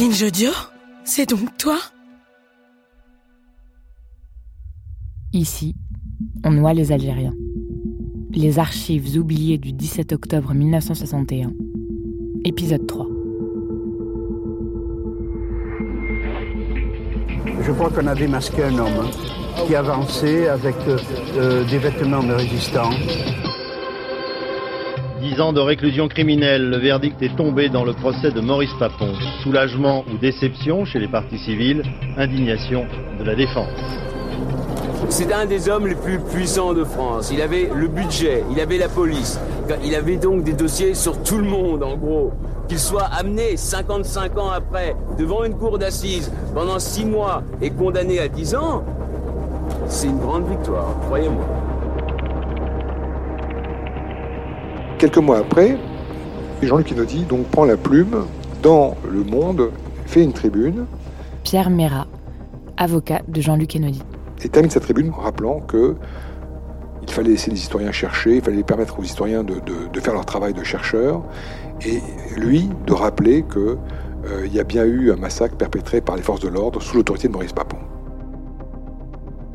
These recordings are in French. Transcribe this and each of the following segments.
Binge Audio C'est donc toi? Ici, on noie les Algériens. Les archives oubliées du 17 octobre 1961. Épisode 3. Je crois qu'on a démasqué un homme hein, qui avançait avec euh, euh, des vêtements de résistants. 10 ans de réclusion criminelle, le verdict est tombé dans le procès de Maurice Papon. Soulagement ou déception chez les partis civils, indignation de la défense. C'est un des hommes les plus puissants de France. Il avait le budget, il avait la police. Il avait donc des dossiers sur tout le monde, en gros. Qu'il soit amené 55 ans après devant une cour d'assises pendant 6 mois et condamné à 10 ans, c'est une grande victoire, croyez-moi. Quelques mois après, Jean-Luc Inaudy donc prend la plume dans Le Monde, fait une tribune Pierre Mérat, avocat de Jean-Luc Kennedy. et termine sa tribune en rappelant que il fallait laisser les historiens chercher, il fallait permettre aux historiens de, de- de faire leur travail de chercheurs, et lui de rappeler que euh, il y a bien eu un massacre perpétré par les forces de l'ordre sous l'autorité de Maurice Papon.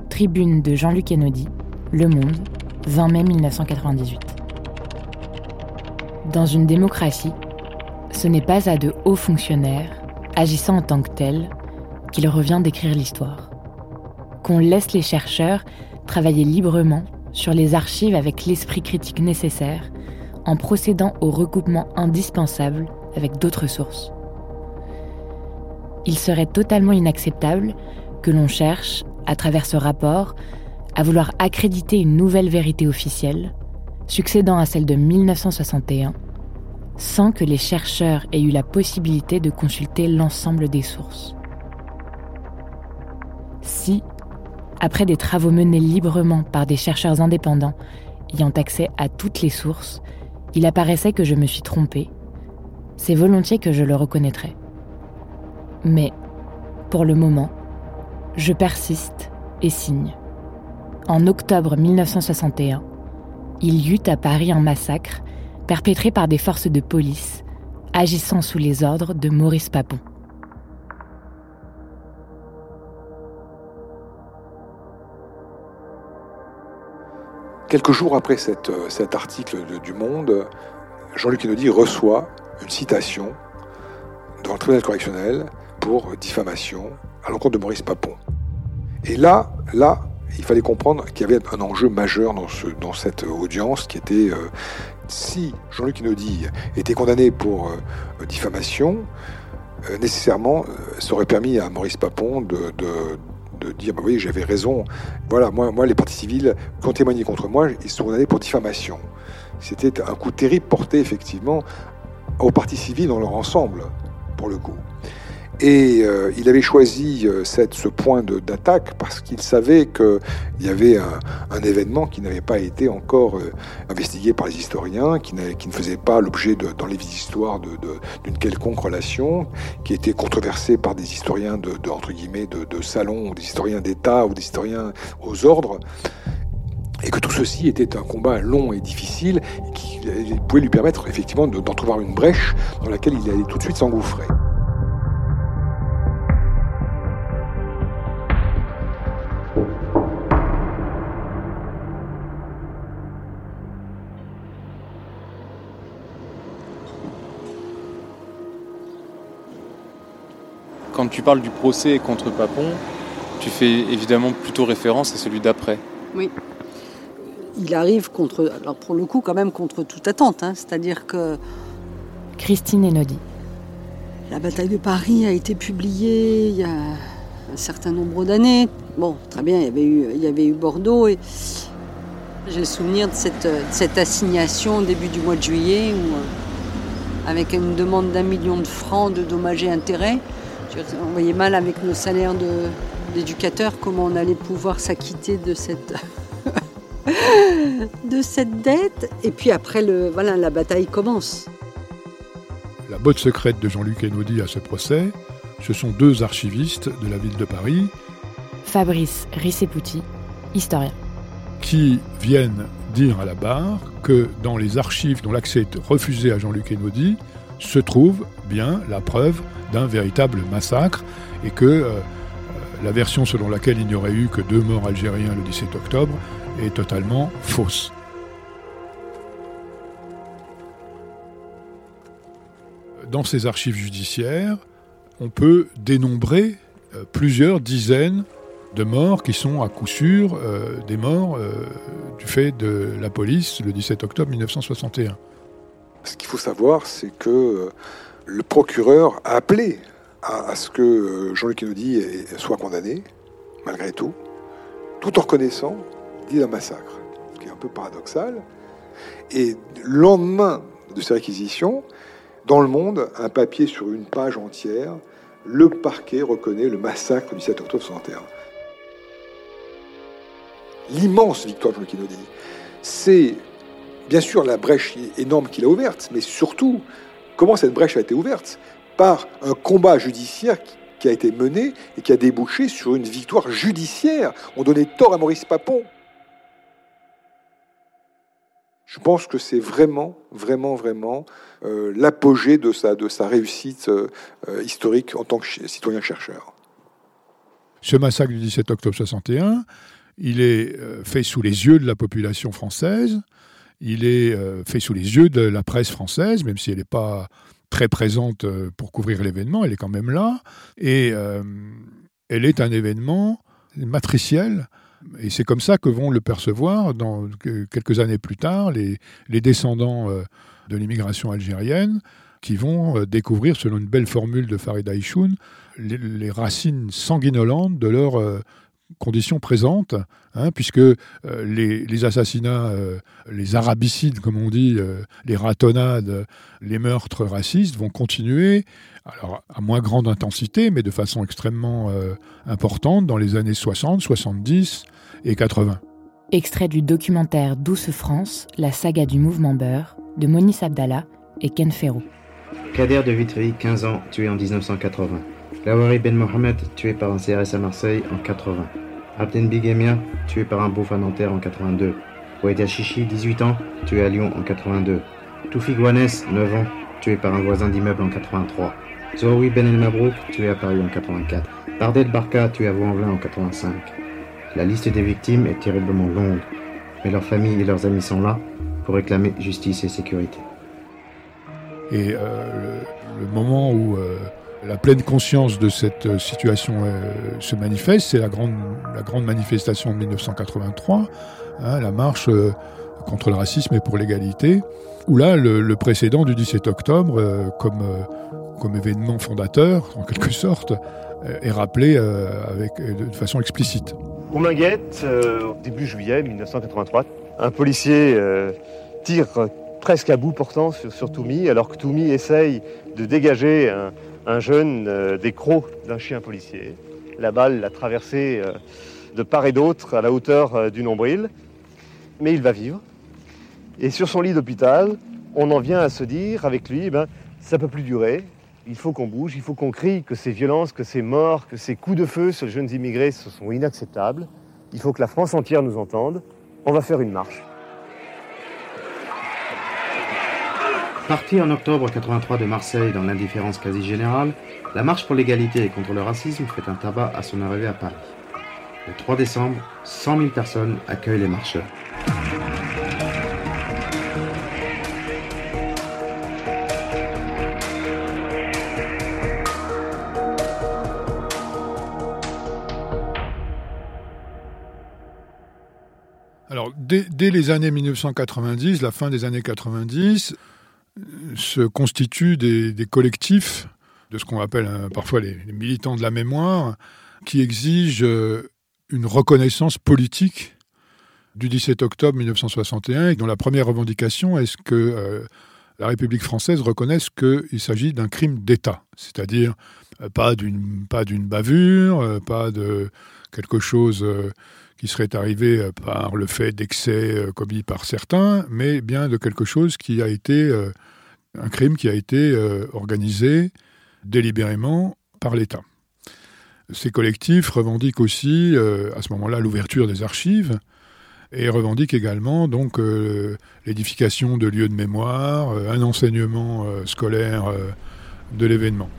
Tribune de Jean-Luc Kennedy, Le Monde, 20 mai 1998. Dans une démocratie, ce n'est pas à de hauts fonctionnaires, agissant en tant que tels, qu'il revient d'écrire l'histoire. Qu'on laisse les chercheurs travailler librement sur les archives avec l'esprit critique nécessaire, en procédant au recoupement indispensable avec d'autres sources. Il serait totalement inacceptable que l'on cherche, à travers ce rapport, à vouloir accréditer une nouvelle vérité officielle, succédant à celle de 1961, sans que les chercheurs aient eu la possibilité de consulter l'ensemble des sources. Si, après des travaux menés librement par des chercheurs indépendants ayant accès à toutes les sources, il apparaissait que je me suis trompée, c'est volontiers que je le reconnaîtrais. Mais, pour le moment, je persiste et signe. En octobre 1961, il y eut à Paris un massacre perpétré par des forces de police agissant sous les ordres de Maurice Papon. Quelques jours après euh, cet article du Monde, Jean-Luc Kennedy reçoit une citation devant le tribunal correctionnel pour diffamation à l'encontre de Maurice Papon. Et là, là, il fallait comprendre qu'il y avait un enjeu majeur dans, ce, dans cette audience qui était euh, si Jean-Luc Kennedy était condamné pour euh, diffamation, euh, nécessairement, euh, ça aurait permis à Maurice Papon de dire bah oui, j'avais raison. Voilà, moi, moi, les partis civils qui ont témoigné contre moi, ils sont condamnés pour diffamation. C'était un coup terrible porté effectivement aux partis civils dans leur ensemble, pour le coup. Et euh, il avait choisi euh, ce point d'attaque parce qu'il savait qu'il y avait un, événement qui n'avait pas été encore euh, investigué par les historiens, qui, ne faisait pas l'objet dans les histoires d'une quelconque relation, qui était controversé par des historiens de, de, salon, des historiens d'État ou des historiens aux ordres, et que tout ceci était un combat long et difficile, qui pouvait lui permettre effectivement de- d'entrevoir une brèche dans laquelle il allait tout de suite s'engouffrer. Tu parles du procès contre Papon, tu fais évidemment plutôt référence à celui d'après. Oui. Il arrive contre, alors pour le coup quand même contre toute attente, hein, c'est-à-dire que Christine Enodi. la bataille de Paris a été publiée il y a un certain nombre d'années. Bon, très bien, il y avait eu, il y avait eu Bordeaux et J'ai le souvenir de cette, assignation au début du mois de juillet où, euh, avec une demande d'un million de francs de dommages et intérêts, on voyait mal avec nos salaires d'éducateurs comment on allait pouvoir s'acquitter de cette, de cette dette. Et puis après, le, voilà, la bataille commence. La botte secrète de Jean-Luc Enaudi à ce procès, ce sont deux archivistes de la ville de Paris. Fabrice Rissepouti, historien. Qui viennent dire à la barre que dans les archives dont l'accès est refusé à Jean-Luc Enaudi se trouve bien la preuve d'un véritable massacre et que euh, la version selon laquelle il n'y aurait eu que deux morts algériens le 17 octobre est totalement fausse. Dans ces archives judiciaires, on peut dénombrer euh, plusieurs dizaines de morts qui sont à coup sûr euh, des morts du fait de la police le 17 octobre 1961. Ce qu'il faut savoir, c'est que le procureur a appelé à, ce que Jean-Luc Kennedy soit condamné, malgré tout, tout en reconnaissant dit un massacre, ce qui est un peu paradoxal. Et le lendemain de ces réquisitions, dans le monde, un papier sur une page entière, le parquet reconnaît le massacre du 7 octobre 61. L'immense victoire de Jean Kennedy, c'est bien sûr la brèche énorme qu'il a ouverte, mais surtout comment cette brèche a été ouverte par un combat judiciaire qui a été mené et qui a débouché sur une victoire judiciaire. On donnait tort à Maurice Papon. Je pense que c'est vraiment, vraiment, vraiment euh, l'apogée de sa, réussite euh, euh, historique en tant que citoyen-chercheur. Ce massacre du 17 octobre 61, il est fait sous les yeux de la population française, il est fait sous les yeux de la presse française, même si elle n'est pas très présente pour couvrir l'événement, elle est quand même là, et elle est un événement matriciel. Et c'est comme ça que vont le percevoir dans, quelques années plus tard les, descendants euh, de l'immigration algérienne qui vont euh, découvrir, selon une belle formule de Farid Aïchoun, les, racines sanguinolentes de leur euh, conditions présentes, hein, puisque les, assassinats, les arabicides, comme on dit, les ratonnades, les meurtres racistes vont continuer, alors à moins grande intensité, mais de façon extrêmement importante dans les années 60, 70, et 80. Extrait du documentaire Douce France, la saga du mouvement Beurre, de Monis Abdallah et Ken Ferro. Kader de Vitry, 15 ans, tué en 1980. Lawari Ben Mohamed, tué par un CRS à Marseille en 80. Abden Bigemia, tué par un bouffe à Nanterre en 82. Oueda Chichi, 18 ans, tué à Lyon en 82. Toufi Gouanès, 9 ans, tué par un voisin d'immeuble en 83. Zoaoui Ben El Mabrouk, tué à Paris en 84. Bardel Barka, tué à Vaux-en-Velin en 85. La liste des victimes est terriblement longue, mais leurs familles et leurs amis sont là pour réclamer justice et sécurité. Et euh, le, moment où euh, la pleine conscience de cette euh, situation se manifeste, c'est la grande, la grande manifestation de 1983, hein, la marche contre le racisme et pour l'égalité, où là, le, précédent du 17 octobre, comme, comme événement fondateur, en quelque sorte, est rappelé avec, de façon explicite. Au Minguette, euh, début juillet 1983, un policier euh, tire presque à bout portant sur, Toumi, alors que Toumi essaye de dégager un, jeune euh, des crocs d'un chien policier. La balle l'a traversé de part et d'autre à la hauteur du nombril, mais il va vivre. Et sur son lit d'hôpital, on en vient à se dire avec lui, ben, ça peut plus durer, il faut qu'on bouge, il faut qu'on crie que ces violences, que ces morts, que ces coups de feu sur les jeunes immigrés sont inacceptables. Il faut que la France entière nous entende. On va faire une marche. Partie en octobre 83 de Marseille dans l'indifférence quasi générale, la marche pour l'égalité et contre le racisme fait un tabac à son arrivée à Paris. Le 3 décembre, 100 000 personnes accueillent les marcheurs. dès, les années 1990, la fin des années 90, se constituent des, collectifs de ce qu'on appelle hein, parfois les, militants de la mémoire, qui exigent euh, une reconnaissance politique du 17 octobre 1961 et dont la première revendication est que euh, la République française reconnaisse qu'il s'agit d'un crime d'État, c'est-à-dire euh, pas d'une pas d'une bavure, euh, pas de quelque chose qui serait arrivé par le fait d'excès commis par certains, mais bien de quelque chose qui a été un crime qui a été organisé délibérément par l'État. Ces collectifs revendiquent aussi, à ce moment-là, l'ouverture des archives, et revendique également donc euh, l'édification de lieux de mémoire, euh, un enseignement euh, scolaire de l'événement.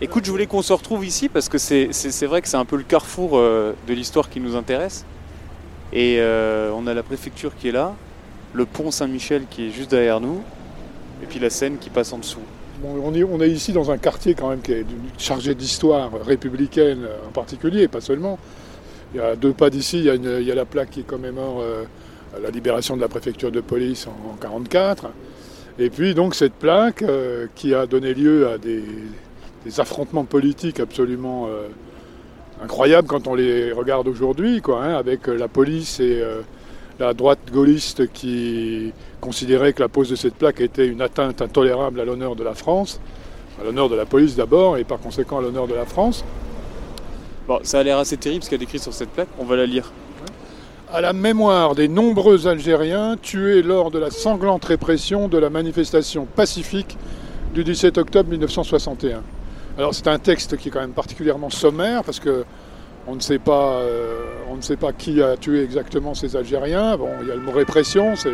Écoute, je voulais qu'on se retrouve ici parce que c'est vrai que c'est un peu le carrefour de l'histoire qui nous intéresse. Et on a la préfecture qui est là, le pont Saint-Michel qui est juste derrière nous, et puis la Seine qui passe en dessous on, est, ici dans un quartier quand même qui est chargé d'histoire républicaine en particulier, pas seulement. Il y a deux pas d'ici, il, y a la plaque qui commémore euh, la libération de la préfecture de police en 1944. Et puis donc cette plaque euh, qui a donné lieu à des, affrontements politiques absolument euh, incroyables quand on les regarde aujourd'hui, hein, avec la police et la droite gaulliste qui considérait que la pose de cette plaque était une atteinte intolérable à l'honneur de la France, à l'honneur de la police d'abord et par conséquent à l'honneur de la France. Bon, ça a l'air assez terrible ce qu'il y a décrit sur cette plaque, on va la lire. À la mémoire des nombreux Algériens tués lors de la sanglante répression de la manifestation pacifique du 17 octobre 1961. Alors c'est un texte qui est quand même particulièrement sommaire parce que on ne sait pas, euh, on ne sait pas qui a tué exactement ces Algériens. Bon, il y a le mot répression, c'est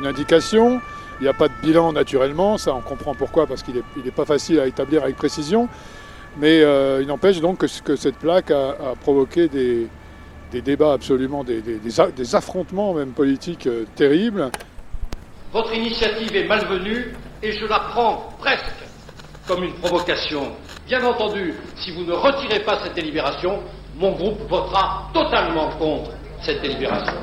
une indication. Il n'y a pas de bilan naturellement, ça on comprend pourquoi, parce qu'il n'est pas facile à établir avec précision. Mais euh, il n'empêche donc que, cette plaque a, provoqué des, débats absolument, des, affrontements même politiques euh, terribles. Votre initiative est malvenue et je la prends presque comme une provocation. Bien entendu, si vous ne retirez pas cette délibération, mon groupe votera totalement contre cette délibération.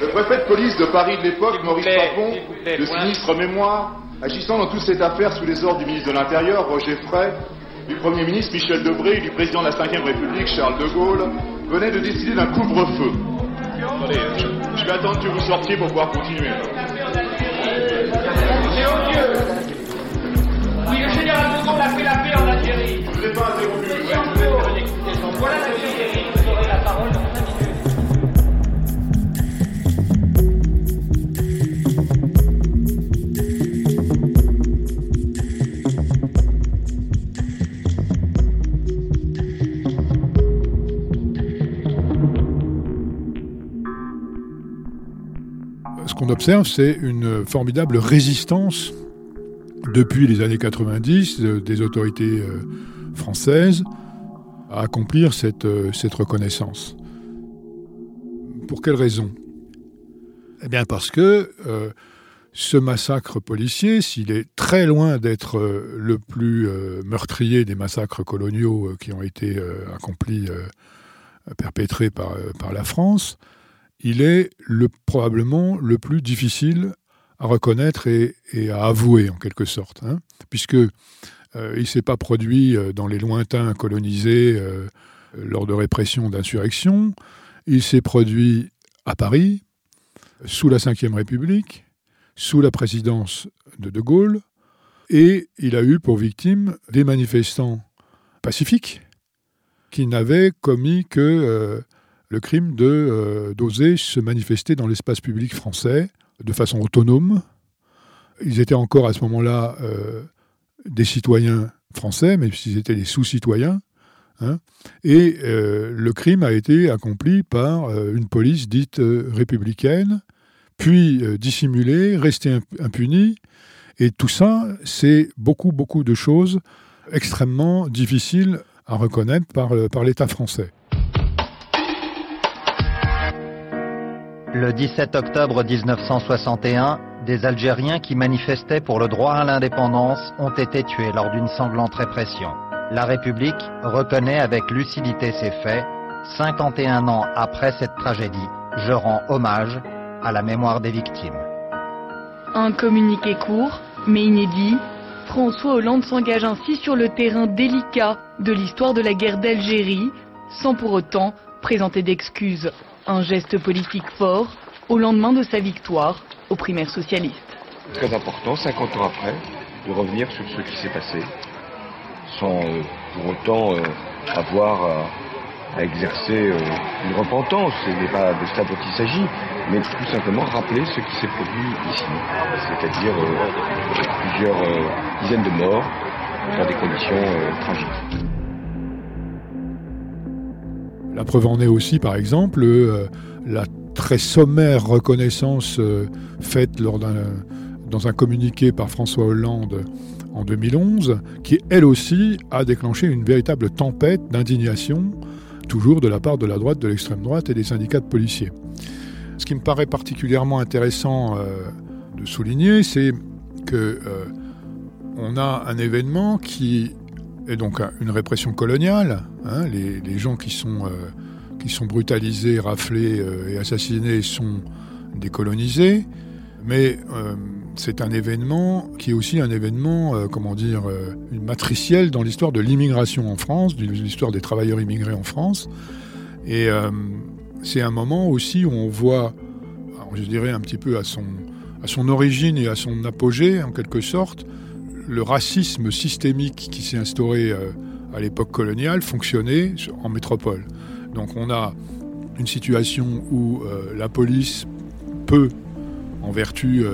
Le préfet de police de Paris de l'époque, Maurice Papon, de sinistre mémoire, agissant dans toute cette affaire sous les ordres du ministre de l'Intérieur, Roger Frey, du Premier ministre Michel Debré et du président de la Ve République, Charles de Gaulle, venait de décider d'un couvre-feu. Attendez, je, vais attendre que vous sortiez pour pouvoir continuer. Algérie. Je ne pas interrompu. Voilà. Vous aurez la parole dans 5 minutes. Ce qu'on observe, c'est une formidable résistance depuis les années 90 euh, des autorités euh, françaises à accomplir cette, euh, reconnaissance. Pour quelle raison? Eh bien parce que ce massacre policier, s'il est très loin d'être le plus meurtrier des massacres coloniaux qui ont été accomplis, perpétrés par, la France, il est le, probablement le plus difficile à reconnaître et, à avouer en quelque sorte, hein, puisque euh, il s'est pas produit euh, dans les lointains colonisés euh, lors de répression d'insurrection, il s'est produit à Paris, sous la Ve République, sous la présidence de De Gaulle, et il a eu pour victime des manifestants pacifiques qui n'avaient commis que le crime d'oser se manifester dans l'espace public français de façon autonome. Ils étaient encore à ce moment-là euh, des citoyens français, même s'ils étaient des sous-citoyens. Hein. et euh, le crime a été accompli par euh, une police dite républicaine, puis dissimulée, restée impunie. Et tout ça, c'est beaucoup, beaucoup de choses extrêmement difficiles à reconnaître par l'État français. Le 17 octobre 1961, des Algériens qui manifestaient pour le droit à l'indépendance ont été tués lors d'une sanglante répression. La République reconnaît avec lucidité ces faits. 51 ans après cette tragédie, je rends hommage à la mémoire des victimes. Un communiqué court, mais inédit, François Hollande s'engage ainsi sur le terrain délicat de l'histoire de la guerre d'Algérie, sans pour autant présenter d'excuses. Un geste politique fort au lendemain de sa victoire aux primaires socialistes. Très important, 50 ans après, de revenir sur ce qui s'est passé, sans euh, pour autant euh, avoir à, exercer euh, une repentance. Ce n'est pas de cela dont il s'agit, mais tout simplement rappeler ce qui s'est produit ici, c'est-à-dire plusieurs dizaines de morts dans des conditions tragiques. La preuve en est aussi, par exemple, la très sommaire reconnaissance faite lors d'un dans un communiqué par François Hollande en 2011, qui elle aussi a déclenché une véritable tempête d'indignation, toujours de la part de la droite, de l'extrême droite et des syndicats de policiers. Ce qui me paraît particulièrement intéressant euh, de souligner, c'est que euh, on a un événement qui est donc une répression coloniale. Hein, les, gens qui sont, euh, qui sont brutalisés, raflés et assassinés sont décolonisés, mais c'est un événement qui est aussi un événement, euh, comment dire, euh, matriciel dans l'histoire de l'immigration en France, de l'histoire des travailleurs immigrés en France. Et euh, c'est un moment aussi où on voit, je dirais un petit peu à son, à son origine et à son apogée, en quelque sorte, le racisme systémique qui s'est instauré à l'époque coloniale fonctionner en métropole. Donc on a une situation où la police peut, en vertu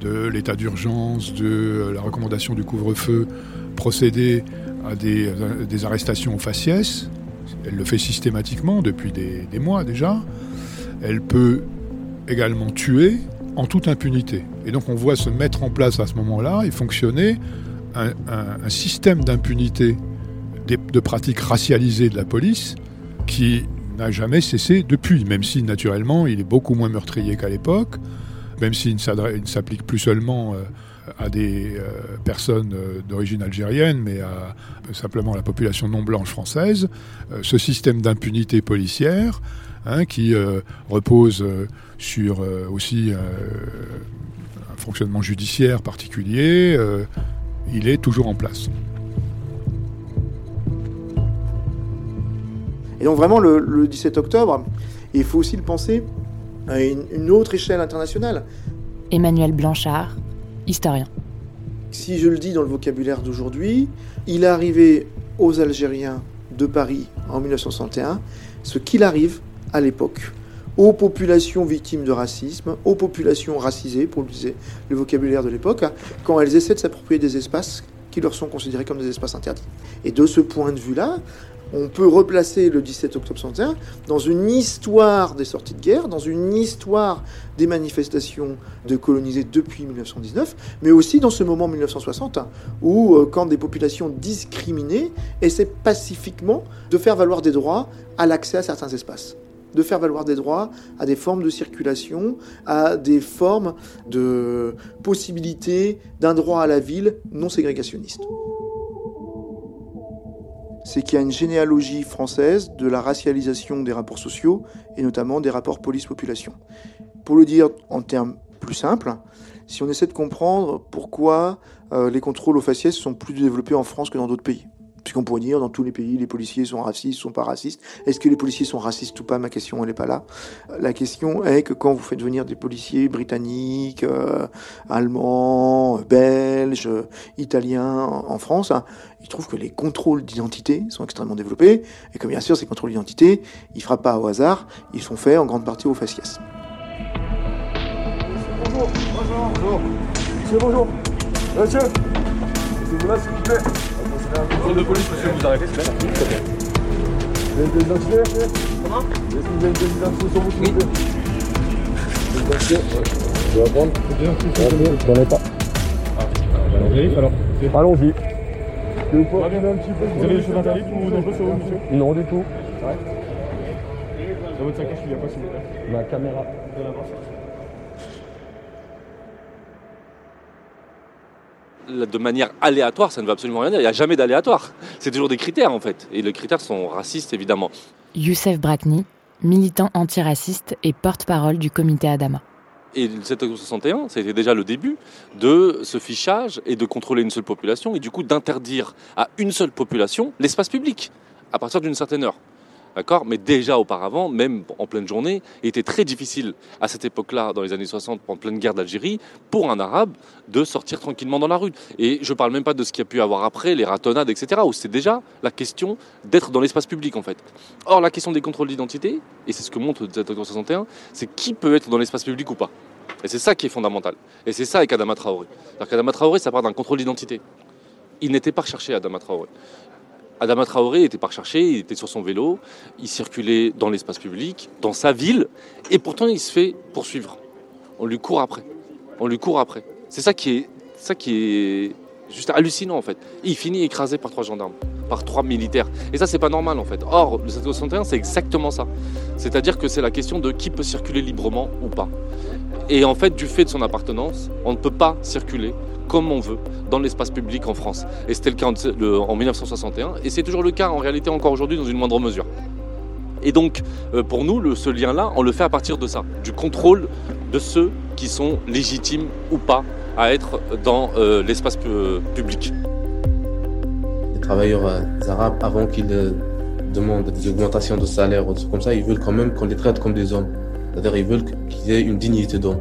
de l'état d'urgence, de la recommandation du couvre-feu, procéder à des, arrestations aux faciès. Elle le fait systématiquement depuis des, mois déjà. Elle peut également tuer en toute impunité. Et donc on voit se mettre en place à ce moment-là et fonctionner un, système d'impunité de pratiques racialisées de la police qui n'a jamais cessé depuis, même si naturellement il est beaucoup moins meurtrier qu'à l'époque, même s'il ne s'applique plus seulement euh, à des euh, personnes euh, d'origine algérienne, mais à la population non blanche française, ce système d'impunité policière hein, qui repose sur aussi un fonctionnement judiciaire particulier, il est toujours en place. Et donc vraiment le 17 octobre, il faut aussi le penser à une, autre échelle internationale. Emmanuel Blanchard, historien. Si je le dis dans le vocabulaire d'aujourd'hui, il est arrivé aux Algériens de Paris en 1961 ce qu'il arrive à l'époque aux populations victimes de racisme, aux populations racisées, pour utiliser le vocabulaire de l'époque, quand elles essaient de s'approprier des espaces qui leur sont considérés comme des espaces interdits. Et de ce point de vue-là, on peut replacer le 17 octobre 61 dans une histoire des sorties de guerre, dans une histoire des manifestations de colonisés depuis 1919, mais aussi dans ce moment 1960 où, euh, quand des populations discriminées essaient pacifiquement de faire valoir des droits à l'accès à certains espaces de faire valoir des droits à des formes de circulation, à des formes de possibilité d'un droit à la ville non ségrégationniste c'est qu'il y a une généalogie française de la racialisation des rapports sociaux et notamment des rapports police-population. Pour le dire en termes plus simples, si on essaie de comprendre pourquoi euh, les contrôles aux faciès sont plus développés en France que dans d'autres pays, Puisqu'on pourrait dire, dans tous les pays, les policiers sont racistes, sont pas racistes. Est-ce que les policiers sont racistes ou pas? Ma question, elle n'est pas là. La question est que quand vous faites venir des policiers britanniques, euh, allemands, belges, italiens en France, hein, ils trouvent que les contrôles d'identité sont extrêmement développés. Et que bien sûr, ces contrôles d'identité, ils ne frappent pas au hasard, ils sont faits en grande partie aux faciès. Bonjour, bonjour, bonjour. Monsieur, bonjour. Zone de police, monsieur, vous arrêtez, c'est bien. Vous avez des identités Comment Est-ce que vous avez des identités sur vous, s'il vous plaît Des identités Je vais apprendre. Des identités J'en ai pas. Ah, on vérifie alors. Allons-y. Vous avez des choses interdites ou dangereuses sur vous, monsieur Non, du tout. Ouais. Dans votre sacoche, il n'y a pas, s'il vous plaît? Ma caméra. De la de manière aléatoire, ça ne veut absolument rien dire. Il n'y a jamais d'aléatoire. C'est toujours des critères en fait. Et les critères sont racistes évidemment. Youssef Brakni, militant antiraciste et porte-parole du comité Adama. Et le 7 octobre 61, c'était déjà le début de ce fichage et de contrôler une seule population et du coup d'interdire à une seule population l'espace public à partir d'une certaine heure. D'accord Mais déjà auparavant, même en pleine journée, il était très difficile à cette époque-là, dans les années 60, en pleine guerre d'Algérie, pour un arabe de sortir tranquillement dans la rue. Et je ne parle même pas de ce qu'il y a pu avoir après, les ratonnades, etc., où c'est déjà la question d'être dans l'espace public, en fait. Or, la question des contrôles d'identité, et c'est ce que montre le 7 octobre 61, c'est qui peut être dans l'espace public ou pas. Et c'est ça qui est fondamental. Et c'est ça avec Adama Traoré. Qu'Adama Traoré, ça part d'un contrôle d'identité. Il n'était pas recherché, Adama Traoré. Adama Traoré était pas recherché, il était sur son vélo, il circulait dans l'espace public, dans sa ville, et pourtant il se fait poursuivre. On lui court après. On lui court après. C'est ça qui est, ça qui est juste hallucinant en fait. il finit écrasé par trois gendarmes, par trois militaires. Et ça c'est pas normal en fait. Or, le 761 c'est exactement ça. C'est-à-dire que c'est la question de qui peut circuler librement ou pas. Et en fait, du fait de son appartenance, on ne peut pas circuler comme on veut dans l'espace public en France. Et c'était le cas en 1961, et c'est toujours le cas en réalité encore aujourd'hui dans une moindre mesure. Et donc, euh, pour nous, ce lien-là, on le fait à partir de ça, du contrôle de ceux qui sont légitimes ou pas à être dans euh, l'espace public. Les travailleurs euh, arabes, avant qu'ils demandent des augmentations de salaire ou des trucs comme ça, ils veulent quand même qu'on les traite comme des hommes. C'est-à-dire ils veulent qu'ils aient une dignité d'homme.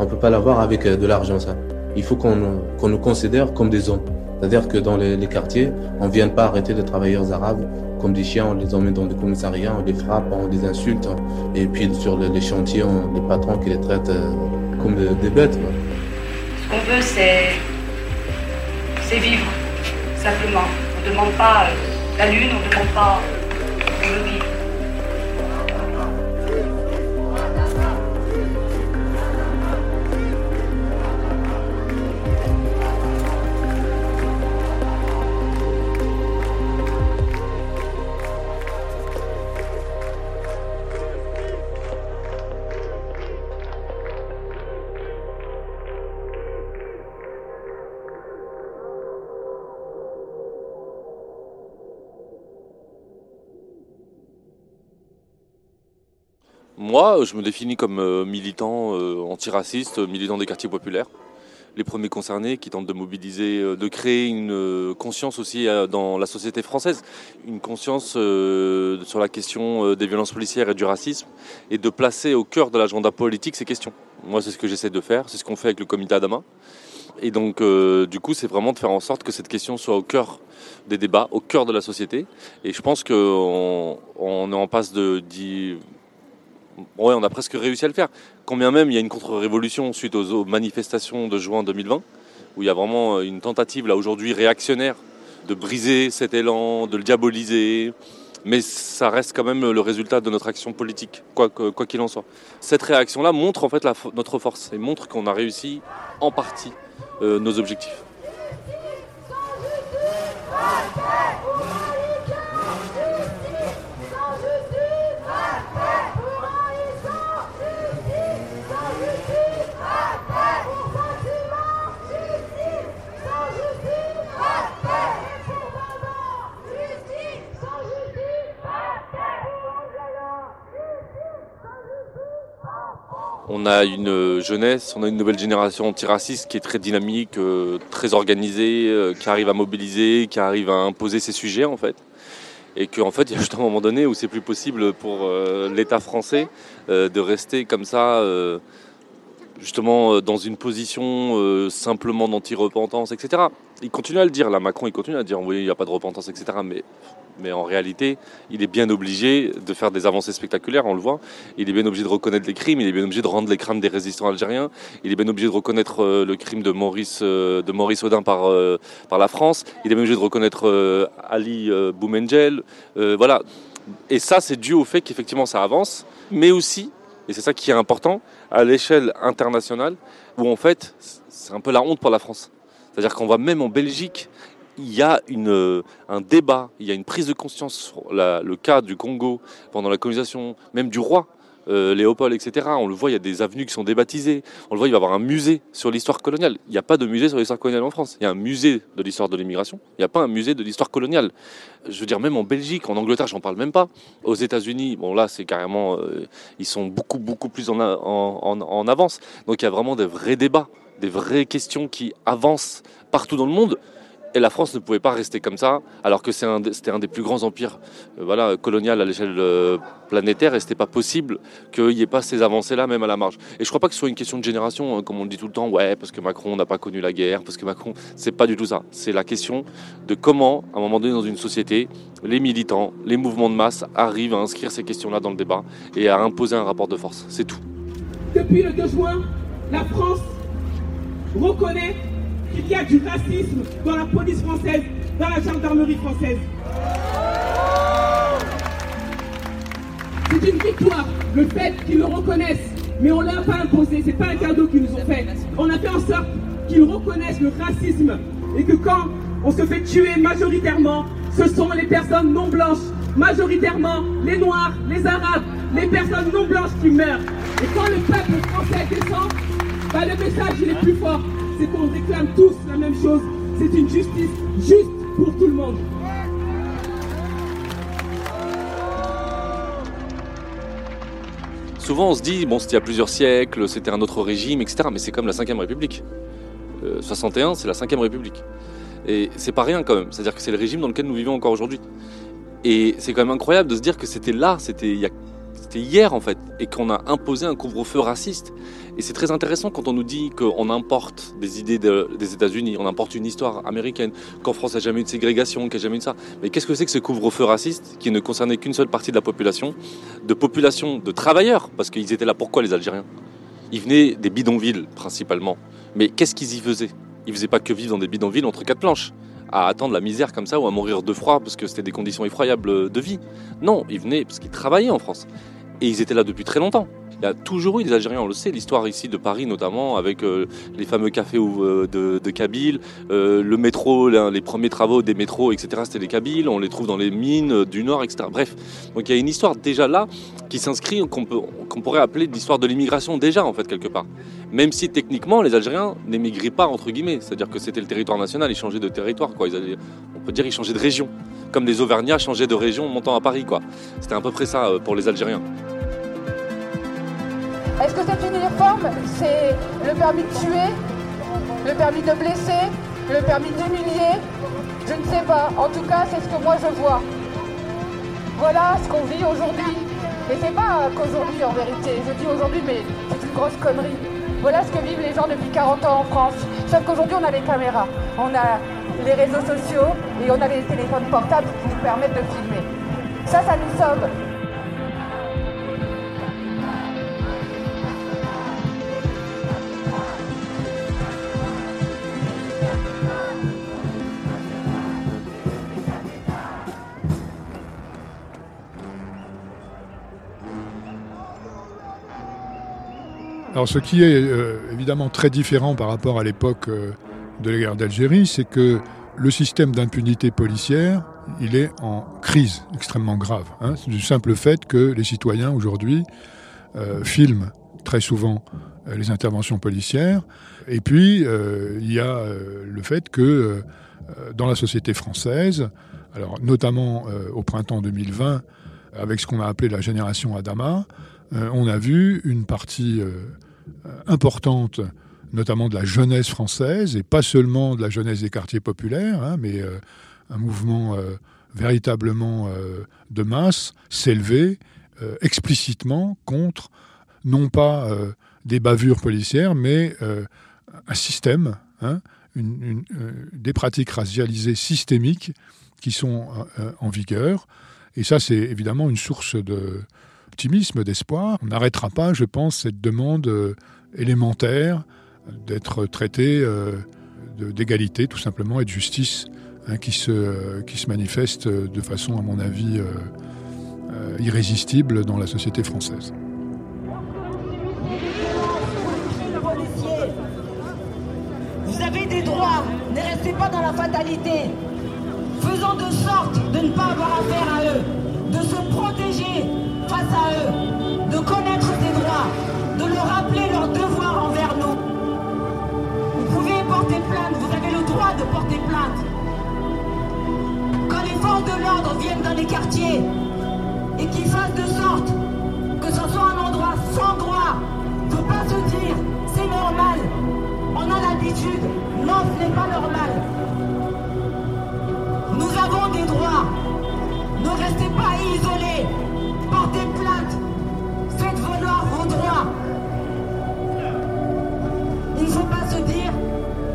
On ne peut pas l'avoir avec de l'argent, ça il faut qu'on nous considère comme des hommes. C'est-à-dire que dans les, quartiers, on ne vient pas arrêter les travailleurs arabes comme des chiens, on les emmène dans des commissariats, on les frappe, on les insulte. Et puis sur les, chantiers, on, les patrons qui les traitent euh, comme des, bêtes. Ce qu'on veut, c'est vivre, simplement. On ne demande pas euh, la lune, on ne demande pas, on veut vivre. Moi, je me définis comme euh, militant euh, antiraciste, militant des quartiers populaires. Les premiers concernés qui tentent de mobiliser, euh, de créer une conscience aussi dans la société française, une conscience sur la question des violences policières et du racisme, et de placer au cœur de l'agenda politique ces questions. Moi, c'est ce que j'essaie de faire, c'est ce qu'on fait avec le comité Adama. Et donc, du coup, c'est vraiment de faire en sorte que cette question soit au cœur des débats, au cœur de la société. Et je pense qu'on on est en passe de, Ouais, on a presque réussi à le faire. Combien même il y a une contre-révolution suite aux, manifestations de juin 2020, où il y a vraiment euh, une tentative là aujourd'hui réactionnaire de briser cet élan, de le diaboliser. Mais ça reste quand même le résultat de notre action politique, quoi qu'il en soit. Cette réaction-là montre en fait notre force et montre qu'on a réussi en partie euh, nos objectifs. On a une jeunesse, on a une nouvelle génération antiraciste qui est très dynamique, euh, très organisée, euh, qui arrive à mobiliser, qui arrive à imposer ses sujets en fait. Et qu'en fait, il y a juste un moment donné où c'est plus possible pour euh, l'État français de rester comme ça, justement dans une position simplement d'anti-repentance, etc. Il continue à le dire, là, Macron, il continue à dire, oui, il n'y a pas de repentance, etc. Mais mais en réalité, il est bien obligé de faire des avancées spectaculaires, on le voit. Il est bien obligé de reconnaître les crimes, il est bien obligé de rendre les crimes des résistants algériens, il est bien obligé de reconnaître euh, le crime de Maurice, euh, de Maurice Audin par, euh, par la France, il est bien obligé de reconnaître Ali Boumengel. voilà. Et ça, c'est dû au fait qu'effectivement ça avance, mais aussi, et c'est ça qui est important, à l'échelle internationale, où en fait, c'est un peu la honte pour la France. C'est-à-dire qu'on voit même en Belgique il y a une, un débat, il y a une prise de conscience sur le cas du Congo pendant la colonisation, même du roi euh, Léopold, etc. On le voit, il y a des avenues qui sont débaptisées. On le voit, il va y avoir un musée sur l'histoire coloniale. Il n'y a pas de musée sur l'histoire coloniale en France. Il y a un musée de l'histoire de l'immigration. Il n'y a pas un musée de l'histoire coloniale. Je veux dire, même en Belgique, en Angleterre, j'en parle même pas. Aux États-Unis, bon là, c'est carrément, euh, ils sont beaucoup, beaucoup plus en, en, en avance. Donc il y a vraiment des vrais débats, des vraies questions qui avancent partout dans le monde. Et la France ne pouvait pas rester comme ça, alors que c'était un, des plus grands empires euh, voilà, colonial à l'échelle euh, planétaire, et c'était pas possible qu'il n'y ait pas ces avancées-là, même à la marge. Et je crois pas que ce soit une question de génération, hein, comme on le dit tout le temps, ouais, parce que Macron n'a pas connu la guerre, parce que Macron, c'est pas du tout ça. C'est la question de comment, à un moment donné, dans une société, les militants, les mouvements de masse arrivent à inscrire ces questions-là dans le débat et à imposer un rapport de force. C'est tout. Depuis le 2 juin, la France reconnaît qu'il y a du racisme dans la police française, dans la gendarmerie française. C'est une victoire, le fait qu'ils le reconnaissent, mais on ne l'a pas imposé, c'est pas un cadeau qu'ils nous ont fait. On a fait en sorte qu'ils reconnaissent le racisme et que quand on se fait tuer majoritairement, ce sont les personnes non blanches, majoritairement les noirs, les arabes, les personnes non blanches qui meurent. Et quand le peuple français descend, bah, le message il est plus fort c'est qu'on réclame tous la même chose. C'est une justice juste pour tout le monde. Souvent on se dit, bon c'était il y a plusieurs siècles, c'était un autre régime, etc. Mais c'est comme la 5ème République. 61, euh, c'est la 5ème République. Et c'est pas rien quand même. C'est-à-dire que c'est le régime dans lequel nous vivons encore aujourd'hui. Et c'est quand même incroyable de se dire que c'était là, c'était il y a c'était hier en fait, et qu'on a imposé un couvre-feu raciste. Et c'est très intéressant quand on nous dit qu'on importe des idées des États-Unis, on importe une histoire américaine, qu'en France il n'y a jamais eu de ségrégation, qu'il n'y a jamais eu de ça. Mais qu'est-ce que c'est que ce couvre-feu raciste qui ne concernait qu'une seule partie de la population, de population de travailleurs, parce qu'ils étaient là pourquoi les Algériens? Ils venaient des bidonvilles principalement. Mais qu'est-ce qu'ils y faisaient? Ils faisaient pas que vivre dans des bidonvilles entre quatre planches à attendre la misère comme ça ou à mourir de froid parce que c'était des conditions effroyables de vie. Non, ils venaient parce qu'ils travaillaient en France. Et ils étaient là depuis très longtemps. Il y a toujours eu des Algériens, on le sait, l'histoire ici de Paris notamment, avec euh, les fameux cafés euh, de, Kabyle, euh, le métro, les premiers travaux des métros, etc. C'était les Kabyles, on les trouve dans les mines du Nord, etc. Bref, donc il y a une histoire déjà là qui s'inscrit, qu'on pourrait appeler l'histoire de l'immigration déjà en fait quelque part. Même si techniquement les Algériens n'émigraient pas entre guillemets, c'est-à-dire que c'était le territoire national, ils changeaient de territoire, quoi. On peut dire ils changeaient de région, comme les Auvergnats changeaient de région montant à Paris, quoi. C'était à peu près ça pour les Algériens. Est-ce que cette uniforme, c'est le permis de tuer, le permis de blesser, le permis d'humilier? Je ne sais pas. En tout cas, c'est ce que moi je vois. Voilà ce qu'on vit aujourd'hui. Et c'est pas qu'aujourd'hui en vérité. Je dis aujourd'hui, mais c'est une grosse connerie. Voilà ce que vivent les gens depuis 40 ans en France. Sauf qu'aujourd'hui, on a les caméras, on a les réseaux sociaux et on a les téléphones portables qui nous permettent de filmer. Ça, ça nous sauve. Alors ce qui est euh, évidemment très différent par rapport à l'époque euh, de la guerre d'Algérie, c'est que le système d'impunité policière, il est en crise extrêmement grave. Hein. C'est du simple fait que les citoyens aujourd'hui euh, filment très souvent les interventions policières. Et puis, il y a le fait que dans la société française, alors notamment au printemps 2020, avec ce qu'on a appelé la génération Adama, on a vu une partie euh, importante, notamment de la jeunesse française, et pas seulement de la jeunesse des quartiers populaires, hein, mais euh, un mouvement euh, véritablement de masse, s'élever explicitement contre non pas des bavures policières, mais un système, hein, des pratiques racialisées systémiques qui sont en vigueur. Et ça, c'est évidemment une source de, optimisme, d'espoir. On n'arrêtera pas, je pense, cette demande euh, élémentaire d'être traité euh, d'égalité, tout simplement, et de justice, hein, qui, se, qui se manifeste de façon, à mon avis, euh, irrésistible dans la société française. Vous avez des droits, ne restez pas dans la fatalité. Faisons de sorte de ne pas avoir affaire à eux, de à eux, de connaître ses droits, de leur rappeler leurs devoirs envers nous. Vous pouvez porter plainte, vous avez le droit de porter plainte. Quand les forces de l'ordre viennent dans les quartiers et qu'ils fassent de sorte que ce soit un endroit sans droit, ne pas se dire c'est normal, on a l'habitude, non ce n'est pas normal. Nous avons des droits, ne restez pas isolés. Faites valoir vos droits. Il ne faut pas se dire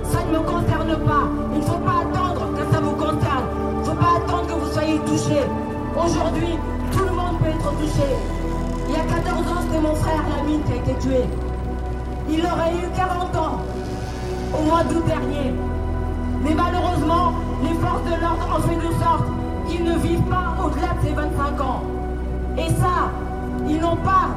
ça ne me concerne pas. Il ne faut pas attendre que ça vous concerne. Il ne faut pas attendre que vous soyez touché. Aujourd'hui, tout le monde peut être touché. Il y a 14 ans, c'était mon frère Lamine qui a été tué. Il aurait eu 40 ans au mois d'août dernier. Mais malheureusement, les forces de l'ordre ont fait de sorte qu'ils ne vivent pas au-delà de ces 25 ans. Et ça, ils n'ont pas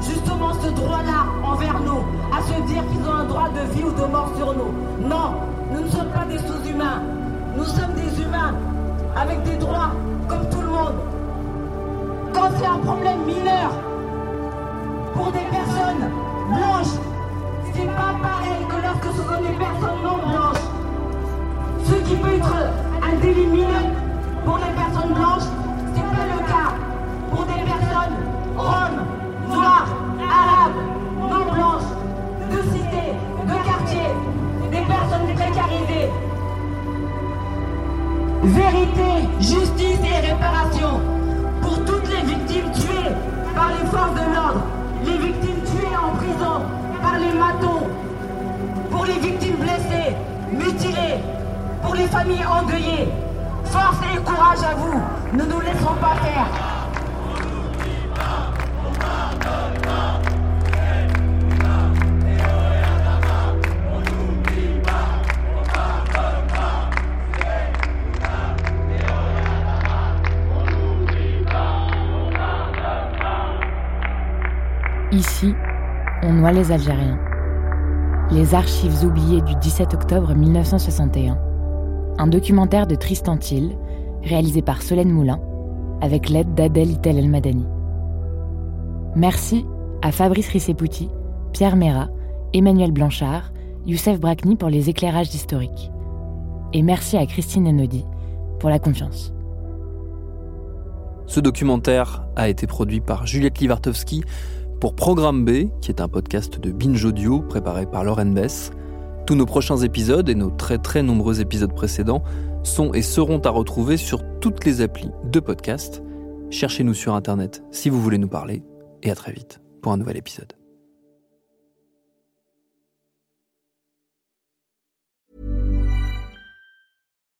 justement ce droit-là envers nous, à se dire qu'ils ont un droit de vie ou de mort sur nous. Non, nous ne sommes pas des sous-humains. Nous sommes des humains avec des droits comme tout le monde. Quand c'est un problème mineur pour des personnes blanches, c'est pas pareil que lorsque ce sont des personnes non blanches. Ce qui peut être un délit mineur Vérité, justice et réparation pour toutes les victimes tuées par les forces de l'ordre, les victimes tuées en prison par les matons, pour les victimes blessées, mutilées, pour les familles endeuillées. Force et courage à vous, ne nous laisserons pas faire. Ici, on noie les Algériens. Les archives oubliées du 17 octobre 1961. Un documentaire de Tristan Thiel, réalisé par Solène Moulin, avec l'aide d'Adèle Itel El Madani. Merci à Fabrice Rissepouti, Pierre Mera, Emmanuel Blanchard, Youssef Brakni pour les éclairages historiques. Et merci à Christine Enodi pour la confiance. Ce documentaire a été produit par Juliette Livartowski pour Programme B, qui est un podcast de Binge Audio préparé par Lauren Bess. Tous nos prochains épisodes et nos très très nombreux épisodes précédents sont et seront à retrouver sur toutes les applis de podcast. Cherchez-nous sur Internet si vous voulez nous parler et à très vite pour un nouvel épisode.